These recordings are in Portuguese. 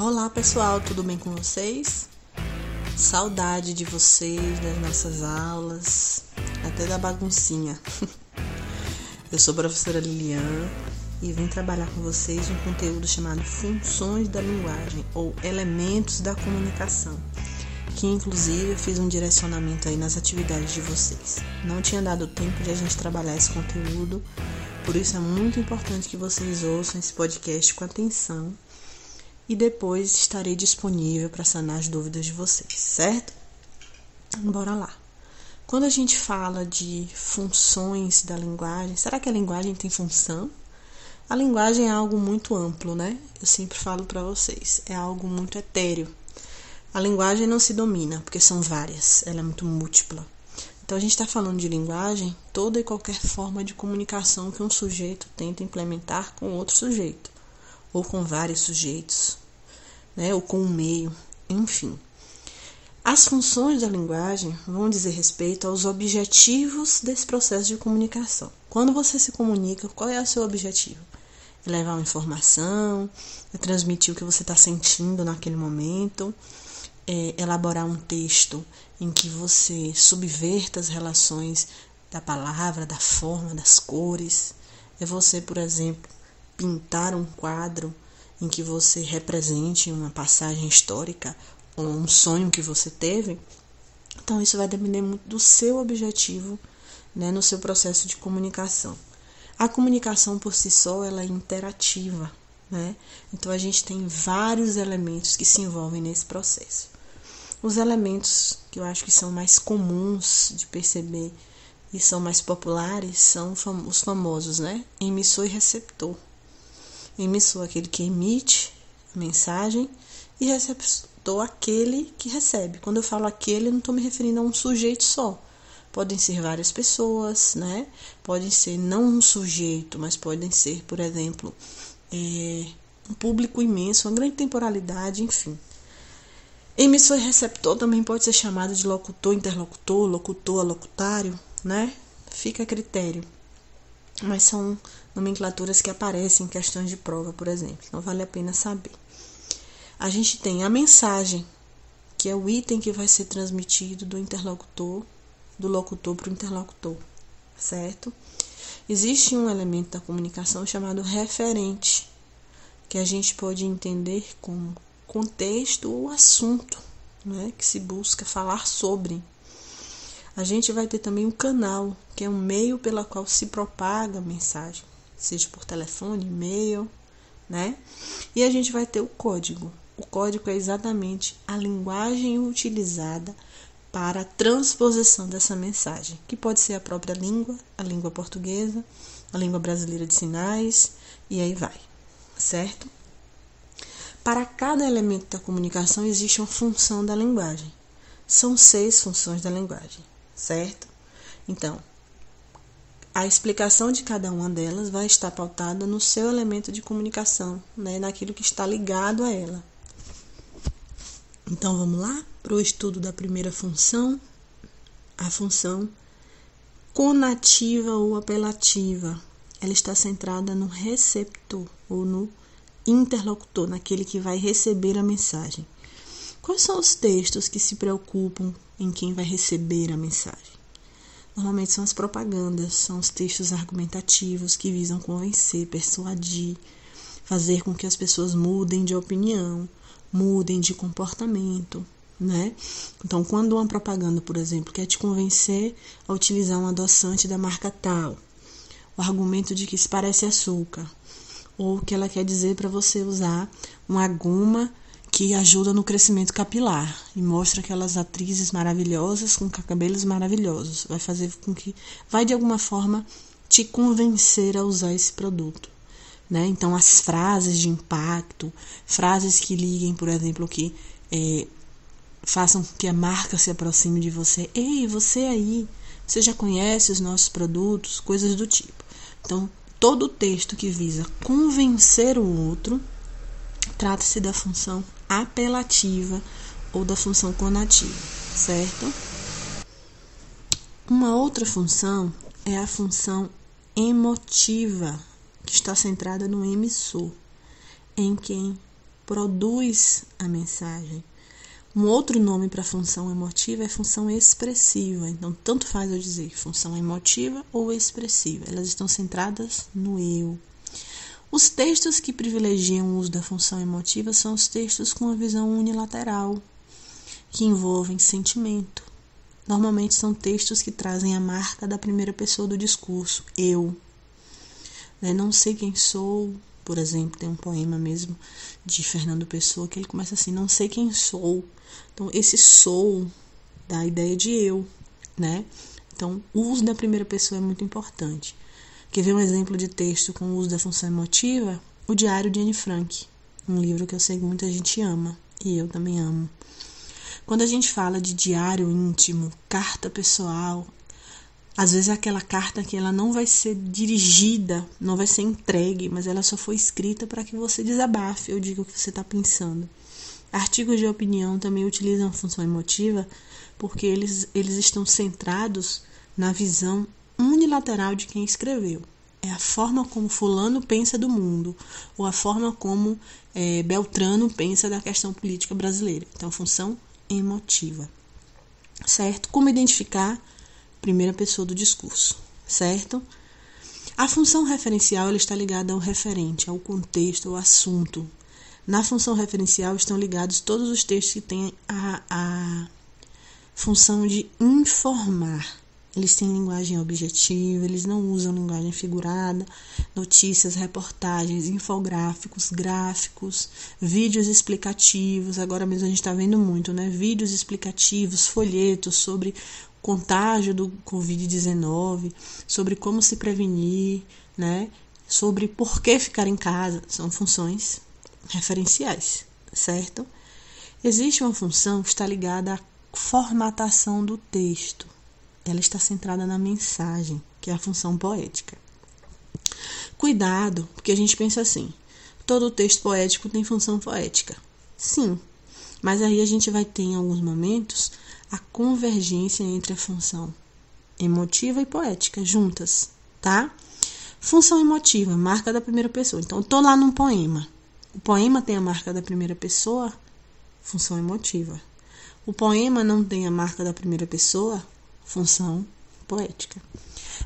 Olá pessoal, tudo bem com vocês? Saudade de vocês, das nossas aulas, até da baguncinha. Eu sou a professora Lilian e vim trabalhar com vocês um conteúdo chamado Funções da Linguagem ou Elementos da Comunicação, que inclusive eu fiz um direcionamento aí nas atividades de vocês. Não tinha dado tempo de a gente trabalhar esse conteúdo, por isso é muito importante que vocês ouçam esse podcast com atenção e depois estarei disponível para sanar as dúvidas de vocês, certo? Bora lá. Quando a gente fala de funções da linguagem, será que a linguagem tem função? A linguagem é algo muito amplo, né? Eu sempre falo para vocês, é algo muito etéreo. A linguagem não se domina, porque são várias, ela é muito múltipla. Então a gente está falando de linguagem, toda e qualquer forma de comunicação que um sujeito tenta implementar com outro sujeito ou com vários sujeitos, né, ou com um meio, enfim. As funções da linguagem vão dizer respeito aos objetivos desse processo de comunicação. Quando você se comunica, qual é o seu objetivo? É levar uma informação, é transmitir o que você está sentindo naquele momento, é elaborar um texto em que você subverta as relações da palavra, da forma, das cores. É você, por exemplo, pintar um quadro em que você represente uma passagem histórica ou um sonho que você teve. Então, isso vai depender muito do seu objetivo né, no seu processo de comunicação. A comunicação por si só ela é interativa, né? Então a gente tem vários elementos que se envolvem nesse processo. Os elementos que eu acho que são mais comuns de perceber e são mais populares são os famosos, né? Emissor e receptor. Emissor aquele que emite a mensagem e receptor aquele que recebe. Quando eu falo aquele, eu não estou me referindo a um sujeito só. Podem ser várias pessoas, né? Podem ser não um sujeito, mas podem ser, por exemplo, é, um público imenso, uma grande temporalidade, enfim. Emissor e receptor também pode ser chamado de locutor, interlocutor, locutor, locutário, né? Fica a critério mas são nomenclaturas que aparecem em questões de prova, por exemplo. Então vale a pena saber. A gente tem a mensagem, que é o item que vai ser transmitido do interlocutor, do locutor para o interlocutor, certo? Existe um elemento da comunicação chamado referente, que a gente pode entender como contexto ou assunto, né, que se busca falar sobre. A gente vai ter também um canal, que é um meio pela qual se propaga a mensagem, seja por telefone, e-mail, né? E a gente vai ter o código. O código é exatamente a linguagem utilizada para a transposição dessa mensagem, que pode ser a própria língua, a língua portuguesa, a língua brasileira de sinais, e aí vai, certo? Para cada elemento da comunicação existe uma função da linguagem. São seis funções da linguagem certo? Então, a explicação de cada uma delas vai estar pautada no seu elemento de comunicação, né, naquilo que está ligado a ela. Então vamos lá para o estudo da primeira função, a função conativa ou apelativa. Ela está centrada no receptor ou no interlocutor, naquele que vai receber a mensagem. Quais são os textos que se preocupam em quem vai receber a mensagem. Normalmente são as propagandas, são os textos argumentativos que visam convencer, persuadir, fazer com que as pessoas mudem de opinião, mudem de comportamento, né? Então, quando uma propaganda, por exemplo, quer te convencer a utilizar um adoçante da marca tal, o argumento de que isso parece açúcar, ou que ela quer dizer para você usar uma goma que ajuda no crescimento capilar e mostra aquelas atrizes maravilhosas com cabelos maravilhosos. Vai fazer com que vai de alguma forma te convencer a usar esse produto. Né? Então, as frases de impacto, frases que liguem, por exemplo, que é, façam que a marca se aproxime de você. Ei, você aí, você já conhece os nossos produtos, coisas do tipo. Então, todo texto que visa convencer o outro trata-se da função apelativa ou da função conativa, certo? Uma outra função é a função emotiva, que está centrada no emissor, em quem produz a mensagem. Um outro nome para função emotiva é função expressiva. Então, tanto faz eu dizer função emotiva ou expressiva. Elas estão centradas no eu. Os textos que privilegiam o uso da função emotiva são os textos com uma visão unilateral, que envolvem sentimento. Normalmente são textos que trazem a marca da primeira pessoa do discurso, eu. Né? Não sei quem sou, por exemplo, tem um poema mesmo de Fernando Pessoa que ele começa assim: Não sei quem sou. Então, esse sou dá a ideia de eu, né? Então, o uso da primeira pessoa é muito importante. Quer ver um exemplo de texto com o uso da função emotiva? O Diário de Anne Frank, um livro que eu sei que muita gente ama e eu também amo. Quando a gente fala de diário íntimo, carta pessoal, às vezes é aquela carta que ela não vai ser dirigida, não vai ser entregue, mas ela só foi escrita para que você desabafe ou diga o que você está pensando. Artigos de opinião também utilizam a função emotiva porque eles, eles estão centrados na visão unilateral de quem escreveu. É a forma como Fulano pensa do mundo, ou a forma como é, Beltrano pensa da questão política brasileira. Então, função emotiva. Certo? Como identificar primeira pessoa do discurso, certo? A função referencial ela está ligada ao referente, ao contexto, ao assunto. Na função referencial estão ligados todos os textos que têm a, a função de informar. Eles têm linguagem objetiva, eles não usam linguagem figurada, notícias, reportagens, infográficos, gráficos, vídeos explicativos. Agora mesmo a gente está vendo muito, né? Vídeos explicativos, folhetos sobre contágio do Covid-19, sobre como se prevenir, né? Sobre por que ficar em casa, são funções referenciais, certo? Existe uma função que está ligada à formatação do texto. Ela está centrada na mensagem, que é a função poética. Cuidado, porque a gente pensa assim: todo texto poético tem função poética. Sim, mas aí a gente vai ter em alguns momentos a convergência entre a função emotiva e poética juntas, tá? Função emotiva, marca da primeira pessoa. Então, eu lá num poema. O poema tem a marca da primeira pessoa, função emotiva. O poema não tem a marca da primeira pessoa, função poética.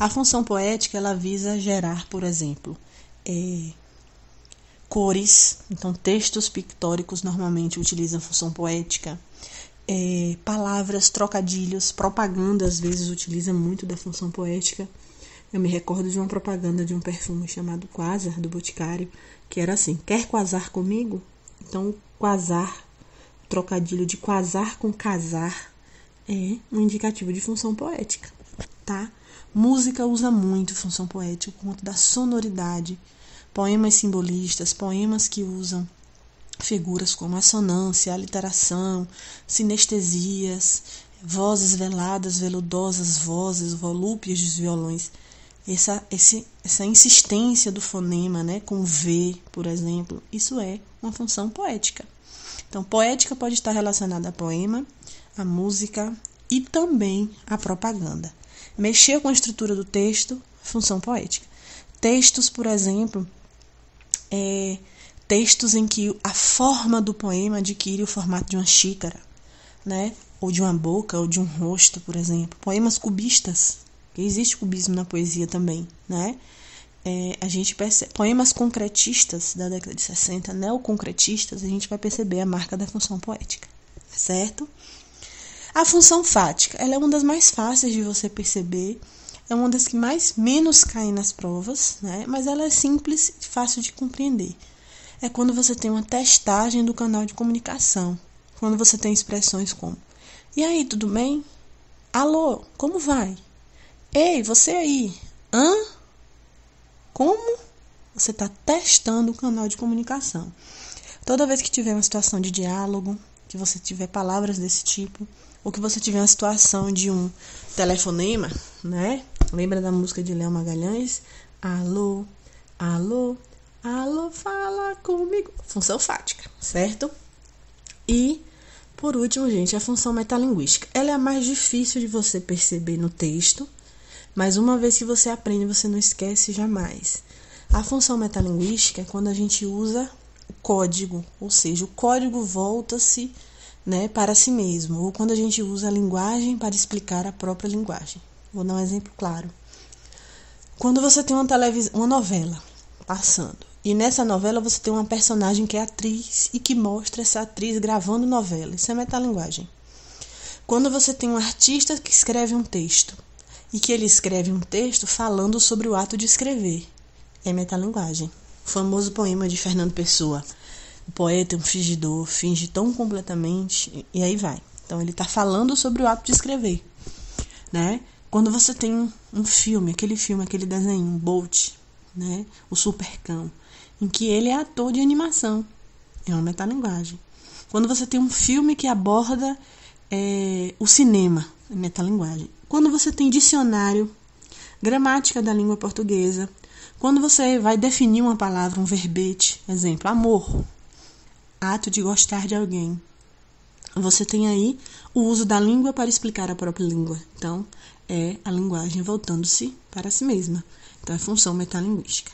A função poética ela visa gerar, por exemplo, é, cores. Então, textos pictóricos normalmente utilizam função poética é, palavras, trocadilhos, propaganda às vezes utiliza muito da função poética. Eu me recordo de uma propaganda de um perfume chamado Quasar, do Boticário, que era assim: Quer quasar comigo? Então, quasar, trocadilho de quasar com casar, é um indicativo de função poética, tá? Música usa muito função poética por conta da sonoridade. Poemas simbolistas, poemas que usam figuras como assonância, aliteração, sinestesias, vozes veladas, veludosas vozes, volúpias dos violões. Essa, esse, essa insistência do fonema né, com V, por exemplo, isso é uma função poética. Então, poética pode estar relacionada a poema, a música e também a propaganda. Mexer com a estrutura do texto, função poética. Textos, por exemplo, é, textos em que a forma do poema adquire o formato de uma xícara, né? Ou de uma boca, ou de um rosto, por exemplo. Poemas cubistas, que existe cubismo na poesia também, né? É, a gente percebe, poemas concretistas da década de 60, neoconcretistas, a gente vai perceber a marca da função poética, certo? A função fática, ela é uma das mais fáceis de você perceber, é uma das que mais menos cai nas provas, né? Mas ela é simples e fácil de compreender é quando você tem uma testagem do canal de comunicação. Quando você tem expressões como: E aí, tudo bem? Alô, como vai? Ei, você aí? Hã? Como? Você está testando o canal de comunicação. Toda vez que tiver uma situação de diálogo, que você tiver palavras desse tipo, ou que você tiver uma situação de um telefonema, né? Lembra da música de Léo Magalhães? Alô, alô, Alô, fala comigo. Função fática, certo? E, por último, gente, a função metalinguística. Ela é a mais difícil de você perceber no texto, mas uma vez que você aprende, você não esquece jamais. A função metalinguística é quando a gente usa código, ou seja, o código volta-se né, para si mesmo, ou quando a gente usa a linguagem para explicar a própria linguagem. Vou dar um exemplo claro. Quando você tem uma, televis uma novela passando, e nessa novela você tem uma personagem que é atriz e que mostra essa atriz gravando novela, isso é metalinguagem. Quando você tem um artista que escreve um texto e que ele escreve um texto falando sobre o ato de escrever, é metalinguagem. Famoso poema de Fernando Pessoa. O poeta é um fingidor, finge tão completamente, e aí vai. Então ele está falando sobre o ato de escrever, né? Quando você tem um, filme, aquele filme, aquele desenho, Bolt, né? O Supercão, em que ele é ator de animação, é uma metalinguagem. Quando você tem um filme que aborda é, o cinema, é metalinguagem. Quando você tem dicionário, gramática da língua portuguesa, quando você vai definir uma palavra, um verbete, exemplo, amor, ato de gostar de alguém, você tem aí o uso da língua para explicar a própria língua. Então, é a linguagem voltando-se para si mesma. Então, é função metalinguística.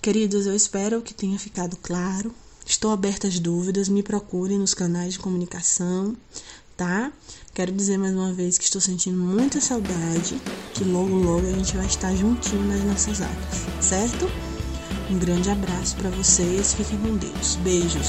Queridos, eu espero que tenha ficado claro. Estou aberta às dúvidas, me procurem nos canais de comunicação, tá? Quero dizer mais uma vez que estou sentindo muita saudade, que logo logo a gente vai estar juntinho nas nossas aulas, certo? Um grande abraço para vocês, fiquem com Deus. Beijos.